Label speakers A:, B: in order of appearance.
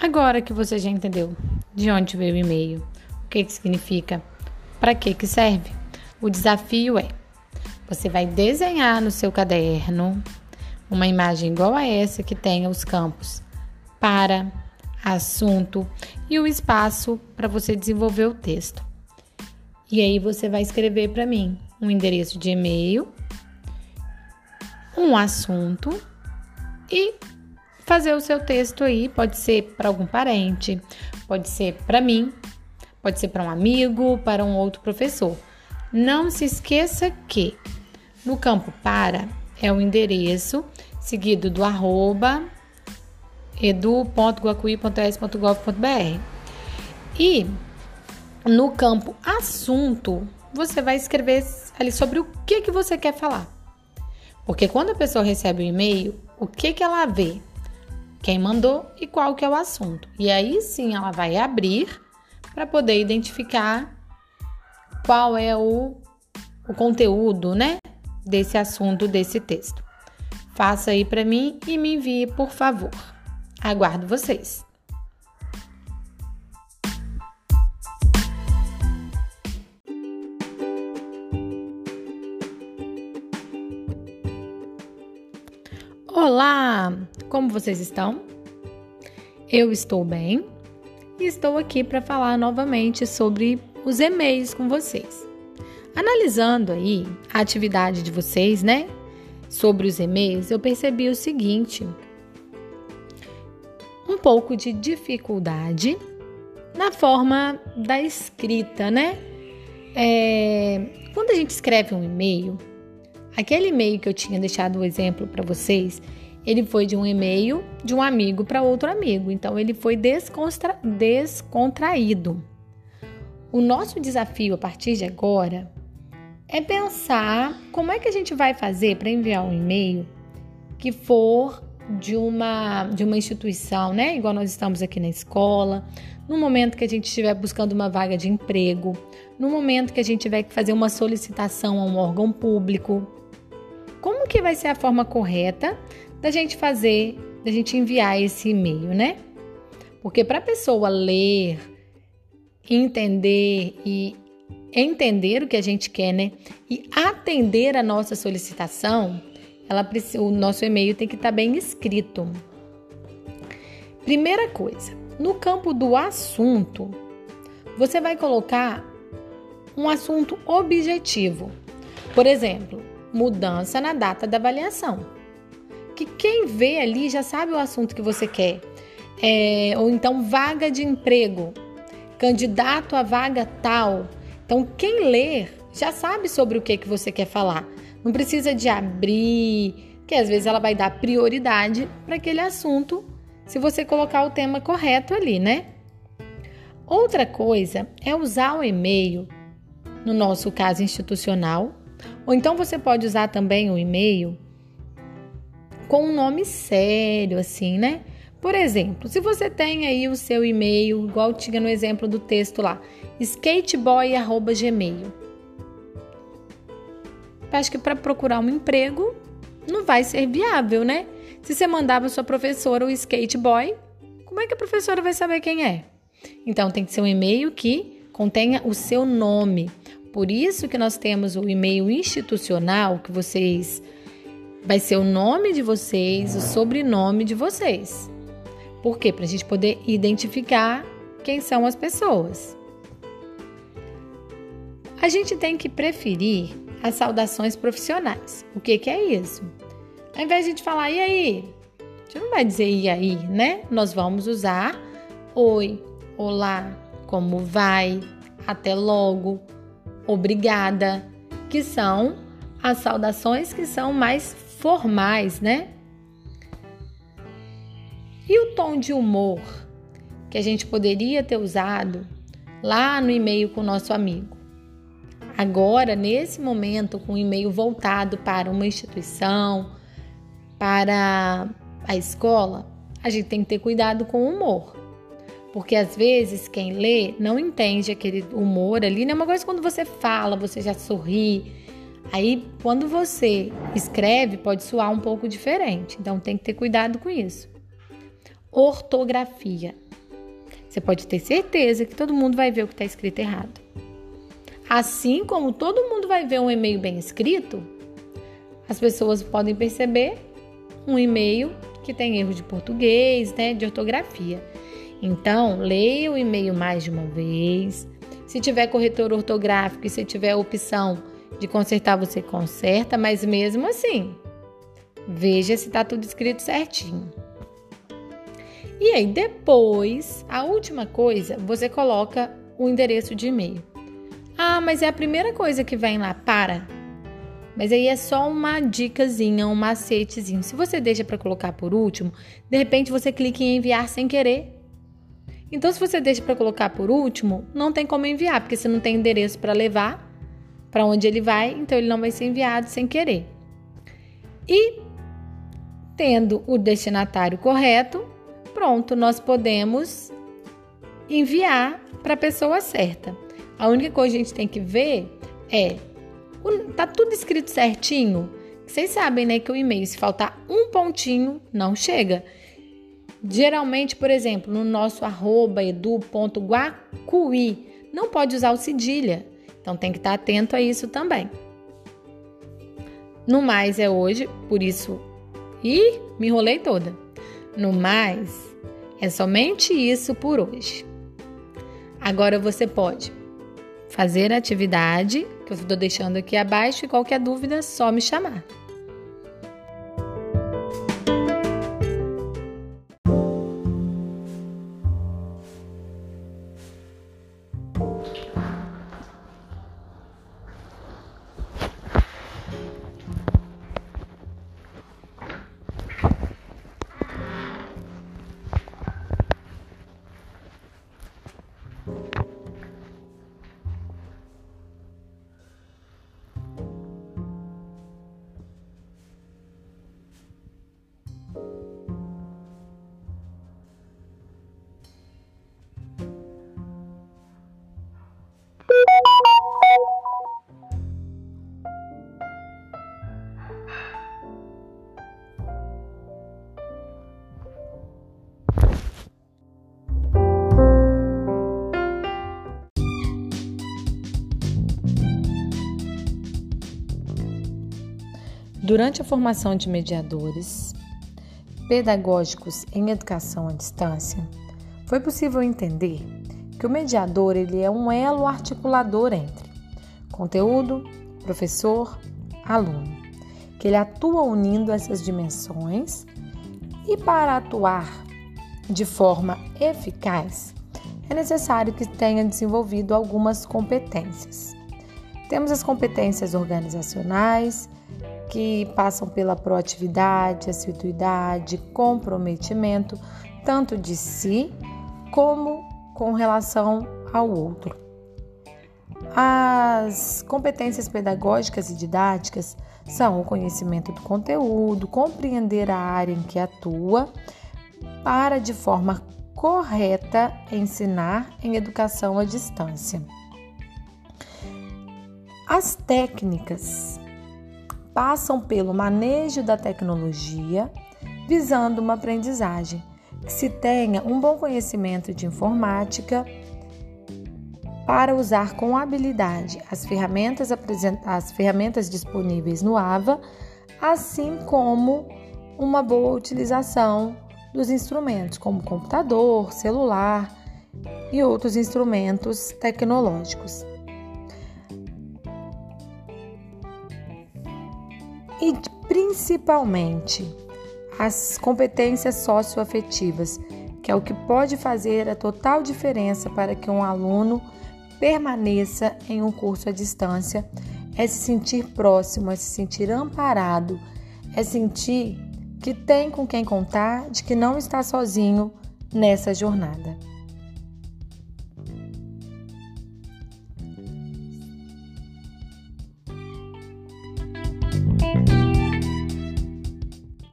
A: Agora que você já entendeu de onde veio o e-mail, o que, que significa, para que, que serve, o desafio é: você vai desenhar no seu caderno uma imagem igual a essa que tenha os campos para, assunto e o espaço para você desenvolver o texto. E aí você vai escrever para mim um endereço de e-mail, um assunto e fazer o seu texto aí. Pode ser para algum parente, pode ser para mim, pode ser para um amigo, para um outro professor. Não se esqueça que no campo para é o endereço seguido do arroba edu.guacuí.es.gov.br. E no campo assunto, você vai escrever ali sobre o que, que você quer falar. Porque quando a pessoa recebe o e-mail, o que, que ela vê? Quem mandou e qual que é o assunto. E aí sim ela vai abrir para poder identificar qual é o, o conteúdo, né, desse assunto, desse texto. Faça aí para mim e me envie, por favor. Aguardo vocês. Olá! Como vocês estão? Eu estou bem e estou aqui para falar novamente sobre os e-mails com vocês. Analisando aí a atividade de vocês, né? Sobre os e-mails, eu percebi o seguinte: um pouco de dificuldade na forma da escrita, né? É, quando a gente escreve um e-mail, aquele e-mail que eu tinha deixado o exemplo para vocês, ele foi de um e-mail de um amigo para outro amigo. Então ele foi descontra... descontraído. O nosso desafio a partir de agora é pensar como é que a gente vai fazer para enviar um e-mail que for de uma de uma instituição, né? Igual nós estamos aqui na escola, no momento que a gente estiver buscando uma vaga de emprego, no momento que a gente tiver que fazer uma solicitação a um órgão público. Como que vai ser a forma correta da gente fazer, da gente enviar esse e-mail, né? Porque para a pessoa ler, entender e entender o que a gente quer, né? E atender a nossa solicitação, ela o nosso e-mail tem que estar tá bem escrito. Primeira coisa, no campo do assunto, você vai colocar um assunto objetivo. Por exemplo, mudança na data da avaliação que quem vê ali já sabe o assunto que você quer. É, ou então vaga de emprego, candidato a vaga tal. Então quem lê já sabe sobre o que, que você quer falar. Não precisa de abrir, que às vezes ela vai dar prioridade para aquele assunto se você colocar o tema correto ali, né? Outra coisa é usar o e-mail, no nosso caso institucional, ou então você pode usar também o e-mail com um nome sério, assim, né? Por exemplo, se você tem aí o seu e-mail, igual tinha no exemplo do texto lá, skateboy@gmail. Acho que para procurar um emprego não vai ser viável, né? Se você mandar para sua professora o skateboy, como é que a professora vai saber quem é? Então tem que ser um e-mail que contenha o seu nome. Por isso que nós temos o e-mail institucional que vocês vai ser o nome de vocês, o sobrenome de vocês. Por quê? Para a gente poder identificar quem são as pessoas. A gente tem que preferir as saudações profissionais. O que, que é isso? Ao invés de a gente falar e aí, a gente não vai dizer e aí, né? Nós vamos usar oi, olá, como vai, até logo, obrigada, que são as saudações que são mais formais, né? E o tom de humor que a gente poderia ter usado lá no e-mail com o nosso amigo? Agora, nesse momento, com o e-mail voltado para uma instituição, para a escola, a gente tem que ter cuidado com o humor. Porque às vezes quem lê não entende aquele humor ali, não é uma coisa quando você fala, você já sorri, Aí, quando você escreve, pode soar um pouco diferente, então tem que ter cuidado com isso. Ortografia. Você pode ter certeza que todo mundo vai ver o que está escrito errado. Assim como todo mundo vai ver um e-mail bem escrito, as pessoas podem perceber um e-mail que tem erro de português, né, de ortografia. Então, leia o e-mail mais de uma vez. Se tiver corretor ortográfico e se tiver a opção de consertar, você conserta, mas mesmo assim, veja se está tudo escrito certinho. E aí, depois, a última coisa, você coloca o endereço de e-mail. Ah, mas é a primeira coisa que vem lá, para. Mas aí é só uma dicasinha, um macetezinho. Se você deixa para colocar por último, de repente você clica em enviar sem querer. Então, se você deixa para colocar por último, não tem como enviar, porque você não tem endereço para levar para onde ele vai, então ele não vai ser enviado sem querer. E tendo o destinatário correto, pronto, nós podemos enviar para a pessoa certa. A única coisa que a gente tem que ver é tá tudo escrito certinho. Vocês sabem, né, que o e-mail se faltar um pontinho não chega. Geralmente, por exemplo, no nosso arroba não pode usar o cedilha. Então tem que estar atento a isso também. No mais é hoje, por isso. Ih, me enrolei toda. No mais, é somente isso por hoje. Agora você pode fazer a atividade que eu estou deixando aqui abaixo e qualquer dúvida, só me chamar. Durante a formação de mediadores pedagógicos em educação à distância, foi possível entender que o mediador ele é um elo articulador entre conteúdo, professor, aluno, que ele atua unindo essas dimensões e para atuar de forma eficaz é necessário que tenha desenvolvido algumas competências. Temos as competências organizacionais, que passam pela proatividade, assiduidade, comprometimento, tanto de si como com relação ao outro. As competências pedagógicas e didáticas são o conhecimento do conteúdo, compreender a área em que atua, para de forma correta ensinar em educação à distância. As técnicas passam pelo manejo da tecnologia, visando uma aprendizagem que se tenha um bom conhecimento de informática para usar com habilidade as ferramentas, as ferramentas disponíveis no AVA, assim como uma boa utilização dos instrumentos, como computador, celular e outros instrumentos tecnológicos. E principalmente as competências socioafetivas, que é o que pode fazer a total diferença para que um aluno permaneça em um curso à distância, é se sentir próximo, é se sentir amparado, é sentir que tem com quem contar, de que não está sozinho nessa jornada.